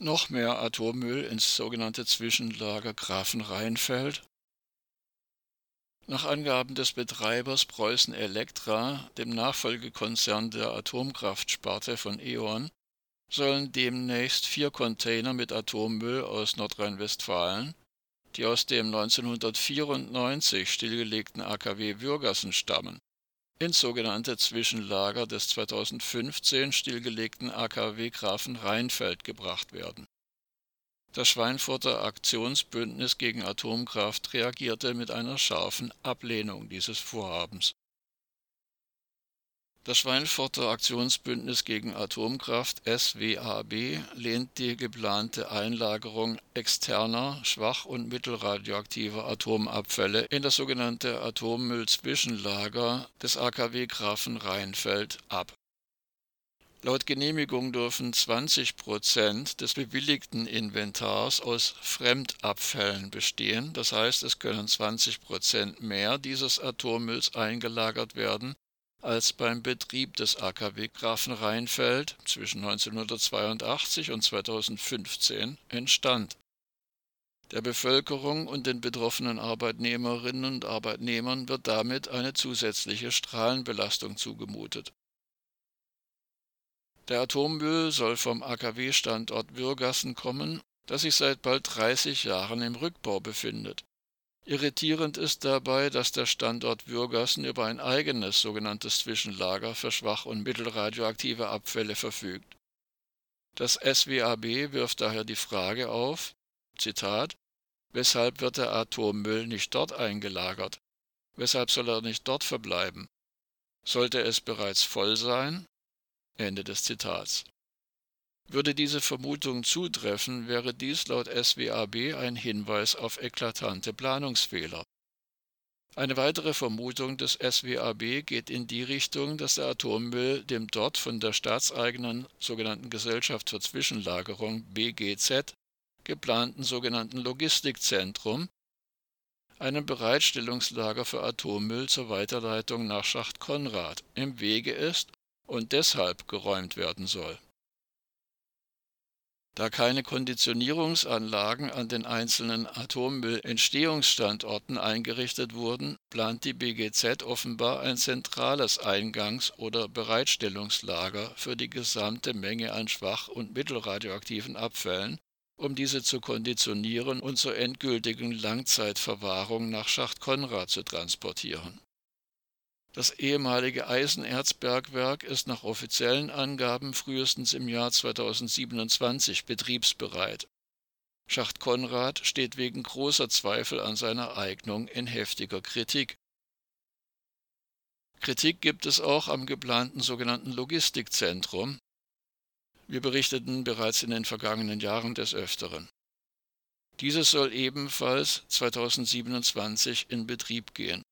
noch mehr Atommüll ins sogenannte Zwischenlager Grafenrheinfeld. Nach Angaben des Betreibers Preußen Elektra, dem Nachfolgekonzern der Atomkraftsparte von E.ON, sollen demnächst vier Container mit Atommüll aus Nordrhein-Westfalen, die aus dem 1994 stillgelegten AKW Würgassen stammen, ins sogenannte Zwischenlager des 2015 stillgelegten AKW Grafenrheinfeld gebracht werden. Das Schweinfurter Aktionsbündnis gegen Atomkraft reagierte mit einer scharfen Ablehnung dieses Vorhabens das Schweinfurter Aktionsbündnis gegen Atomkraft SWAB lehnt die geplante Einlagerung externer, schwach- und mittelradioaktiver Atomabfälle in das sogenannte Atommüllzwischenlager des AKW Grafenrheinfeld ab. Laut Genehmigung dürfen 20 Prozent des bewilligten Inventars aus Fremdabfällen bestehen, das heißt, es können 20 Prozent mehr dieses Atommülls eingelagert werden als beim Betrieb des AKW Grafenrheinfeld zwischen 1982 und 2015 entstand. Der Bevölkerung und den betroffenen Arbeitnehmerinnen und Arbeitnehmern wird damit eine zusätzliche Strahlenbelastung zugemutet. Der Atommüll soll vom AKW-Standort Würgassen kommen, das sich seit bald 30 Jahren im Rückbau befindet Irritierend ist dabei, dass der Standort Würgassen über ein eigenes sogenanntes Zwischenlager für schwach- und mittelradioaktive Abfälle verfügt. Das SWAB wirft daher die Frage auf, Zitat, weshalb wird der Atommüll nicht dort eingelagert? Weshalb soll er nicht dort verbleiben? Sollte es bereits voll sein? Ende des Zitats. Würde diese Vermutung zutreffen, wäre dies laut SWAB ein Hinweis auf eklatante Planungsfehler. Eine weitere Vermutung des SWAB geht in die Richtung, dass der Atommüll dem dort von der staatseigenen sogenannten Gesellschaft für Zwischenlagerung BGZ geplanten sogenannten Logistikzentrum, einem Bereitstellungslager für Atommüll zur Weiterleitung nach Schacht Konrad, im Wege ist und deshalb geräumt werden soll da keine Konditionierungsanlagen an den einzelnen Atommüllentstehungsstandorten eingerichtet wurden, plant die BGZ offenbar ein zentrales Eingangs- oder Bereitstellungslager für die gesamte Menge an schwach- und mittelradioaktiven Abfällen, um diese zu konditionieren und zur endgültigen Langzeitverwahrung nach Schacht Konrad zu transportieren das ehemalige Eisenerzbergwerk ist nach offiziellen Angaben frühestens im Jahr 2027 betriebsbereit. Schacht Konrad steht wegen großer Zweifel an seiner Eignung in heftiger Kritik. Kritik gibt es auch am geplanten sogenannten Logistikzentrum. Wir berichteten bereits in den vergangenen Jahren des Öfteren. Dieses soll ebenfalls 2027 in Betrieb gehen.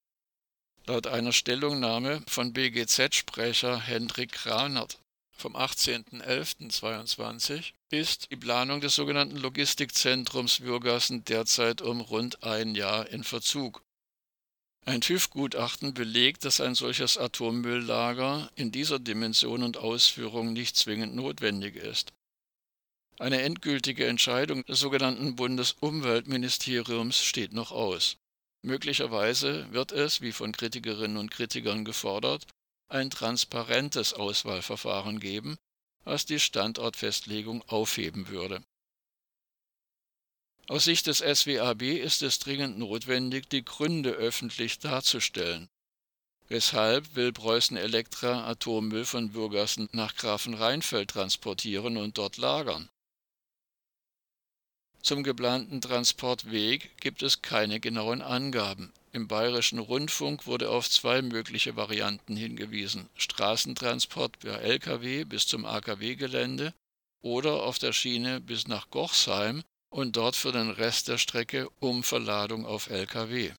Laut einer Stellungnahme von BGZ-Sprecher Hendrik Kranert vom 18.11.22 ist die Planung des sogenannten Logistikzentrums Würgassen derzeit um rund ein Jahr in Verzug. Ein TÜV-Gutachten belegt, dass ein solches Atommülllager in dieser Dimension und Ausführung nicht zwingend notwendig ist. Eine endgültige Entscheidung des sogenannten Bundesumweltministeriums steht noch aus. Möglicherweise wird es, wie von Kritikerinnen und Kritikern gefordert, ein transparentes Auswahlverfahren geben, was die Standortfestlegung aufheben würde. Aus Sicht des SWAB ist es dringend notwendig, die Gründe öffentlich darzustellen. Weshalb will Preußen Elektra Atommüll von Bürgersen nach Grafenrheinfeld transportieren und dort lagern? Zum geplanten Transportweg gibt es keine genauen Angaben. Im Bayerischen Rundfunk wurde auf zwei mögliche Varianten hingewiesen: Straßentransport per Lkw bis zum AKW-Gelände oder auf der Schiene bis nach Gochsheim und dort für den Rest der Strecke Umverladung auf Lkw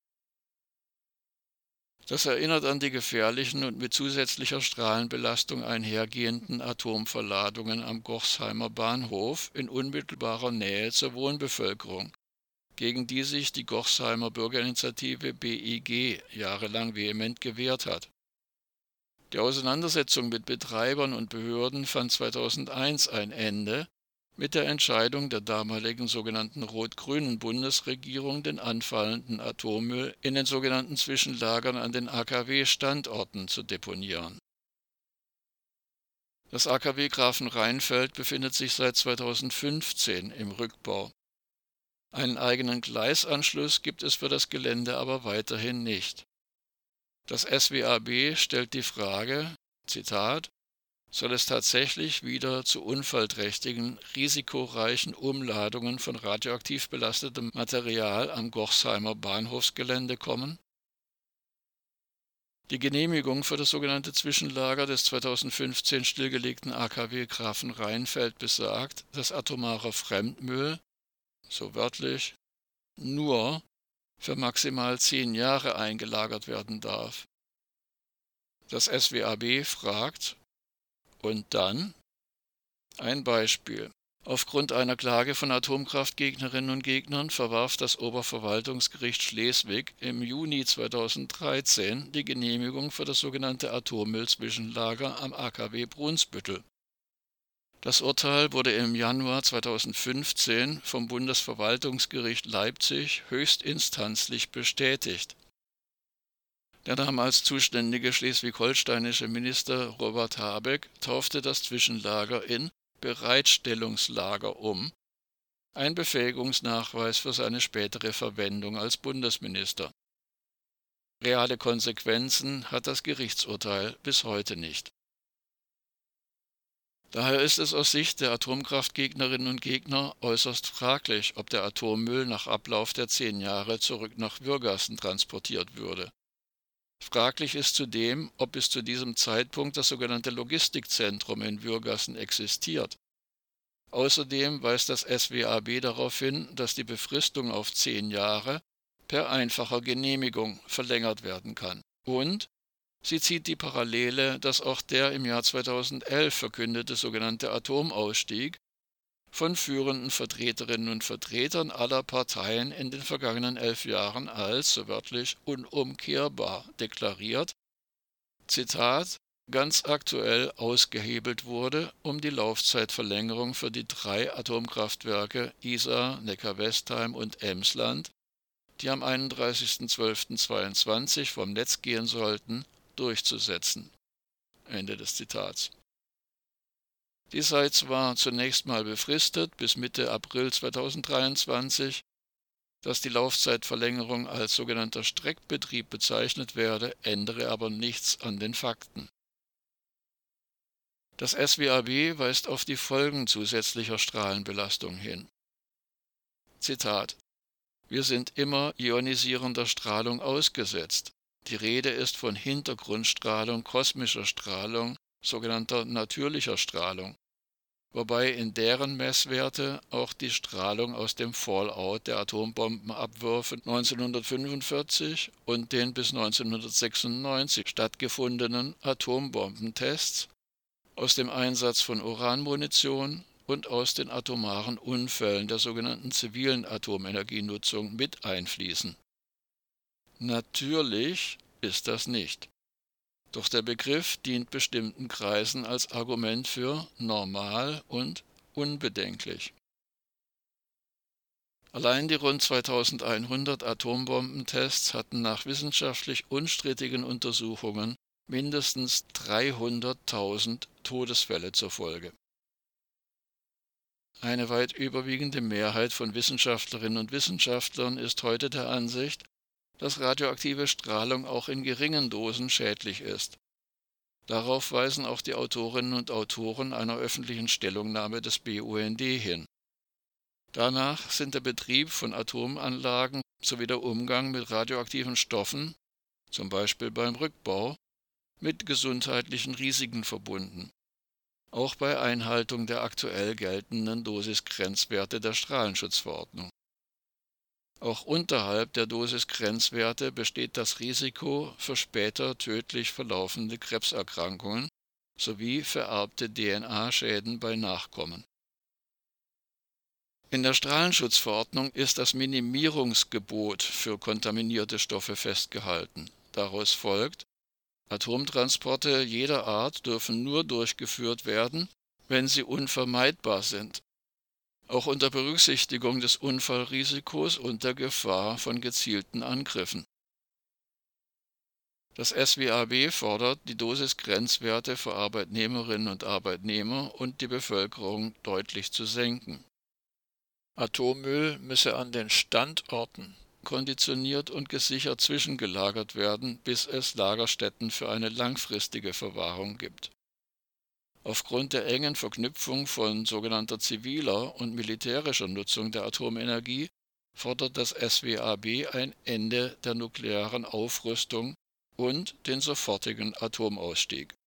das erinnert an die gefährlichen und mit zusätzlicher Strahlenbelastung einhergehenden Atomverladungen am Gochsheimer Bahnhof in unmittelbarer Nähe zur Wohnbevölkerung, gegen die sich die Gochsheimer Bürgerinitiative BIG jahrelang vehement gewehrt hat. Die Auseinandersetzung mit Betreibern und Behörden fand 2001 ein Ende, mit der Entscheidung der damaligen sogenannten rot-grünen Bundesregierung, den anfallenden Atommüll in den sogenannten Zwischenlagern an den AKW-Standorten zu deponieren. Das AKW Grafenrheinfeld befindet sich seit 2015 im Rückbau. Einen eigenen Gleisanschluss gibt es für das Gelände aber weiterhin nicht. Das SWAB stellt die Frage, Zitat, soll es tatsächlich wieder zu unfallträchtigen, risikoreichen Umladungen von radioaktiv belastetem Material am Gochsheimer Bahnhofsgelände kommen? Die Genehmigung für das sogenannte Zwischenlager des 2015 stillgelegten AKW Grafenrheinfeld besagt, dass atomarer Fremdmüll, so wörtlich, nur für maximal zehn Jahre eingelagert werden darf. Das SWAB fragt, und dann? Ein Beispiel. Aufgrund einer Klage von Atomkraftgegnerinnen und Gegnern verwarf das Oberverwaltungsgericht Schleswig im Juni 2013 die Genehmigung für das sogenannte Atommüllzwischenlager am AKW Brunsbüttel. Das Urteil wurde im Januar 2015 vom Bundesverwaltungsgericht Leipzig höchstinstanzlich bestätigt der damals zuständige schleswig-holsteinische Minister Robert Habeck taufte das Zwischenlager in Bereitstellungslager um, ein Befähigungsnachweis für seine spätere Verwendung als Bundesminister. Reale Konsequenzen hat das Gerichtsurteil bis heute nicht. Daher ist es aus Sicht der Atomkraftgegnerinnen und Gegner äußerst fraglich, ob der Atommüll nach Ablauf der zehn Jahre zurück nach Würgassen transportiert würde. Fraglich ist zudem, ob bis zu diesem Zeitpunkt das sogenannte Logistikzentrum in Würgassen existiert. Außerdem weist das SWAB darauf hin, dass die Befristung auf zehn Jahre per einfacher Genehmigung verlängert werden kann. Und sie zieht die Parallele, dass auch der im Jahr 2011 verkündete sogenannte Atomausstieg von führenden Vertreterinnen und Vertretern aller Parteien in den vergangenen elf Jahren als, so wörtlich, unumkehrbar deklariert, Zitat, ganz aktuell ausgehebelt wurde, um die Laufzeitverlängerung für die drei Atomkraftwerke Isar, Neckar-Westheim und Emsland, die am 31.12.22 vom Netz gehen sollten, durchzusetzen. Ende des Zitats. Die sei zwar zunächst mal befristet bis Mitte April 2023, dass die Laufzeitverlängerung als sogenannter Streckbetrieb bezeichnet werde, ändere aber nichts an den Fakten. Das SWAB weist auf die Folgen zusätzlicher Strahlenbelastung hin. Zitat Wir sind immer ionisierender Strahlung ausgesetzt. Die Rede ist von Hintergrundstrahlung, kosmischer Strahlung, sogenannter natürlicher Strahlung, wobei in deren Messwerte auch die Strahlung aus dem Fallout der Atombombenabwürfe 1945 und den bis 1996 stattgefundenen Atombombentests, aus dem Einsatz von Uranmunition und aus den atomaren Unfällen der sogenannten zivilen Atomenergienutzung mit einfließen. Natürlich ist das nicht. Doch der Begriff dient bestimmten Kreisen als Argument für normal und unbedenklich. Allein die rund 2100 Atombombentests hatten nach wissenschaftlich unstrittigen Untersuchungen mindestens 300.000 Todesfälle zur Folge. Eine weit überwiegende Mehrheit von Wissenschaftlerinnen und Wissenschaftlern ist heute der Ansicht, dass radioaktive Strahlung auch in geringen Dosen schädlich ist. Darauf weisen auch die Autorinnen und Autoren einer öffentlichen Stellungnahme des BUND hin. Danach sind der Betrieb von Atomanlagen sowie der Umgang mit radioaktiven Stoffen, zum Beispiel beim Rückbau, mit gesundheitlichen Risiken verbunden, auch bei Einhaltung der aktuell geltenden Dosisgrenzwerte der Strahlenschutzverordnung. Auch unterhalb der Dosisgrenzwerte besteht das Risiko für später tödlich verlaufende Krebserkrankungen sowie vererbte DNA-Schäden bei Nachkommen. In der Strahlenschutzverordnung ist das Minimierungsgebot für kontaminierte Stoffe festgehalten. Daraus folgt, Atomtransporte jeder Art dürfen nur durchgeführt werden, wenn sie unvermeidbar sind auch unter Berücksichtigung des Unfallrisikos und der Gefahr von gezielten Angriffen. Das SWAB fordert, die Dosisgrenzwerte für Arbeitnehmerinnen und Arbeitnehmer und die Bevölkerung deutlich zu senken. Atommüll müsse an den Standorten konditioniert und gesichert zwischengelagert werden, bis es Lagerstätten für eine langfristige Verwahrung gibt. Aufgrund der engen Verknüpfung von sogenannter ziviler und militärischer Nutzung der Atomenergie fordert das SWAB ein Ende der nuklearen Aufrüstung und den sofortigen Atomausstieg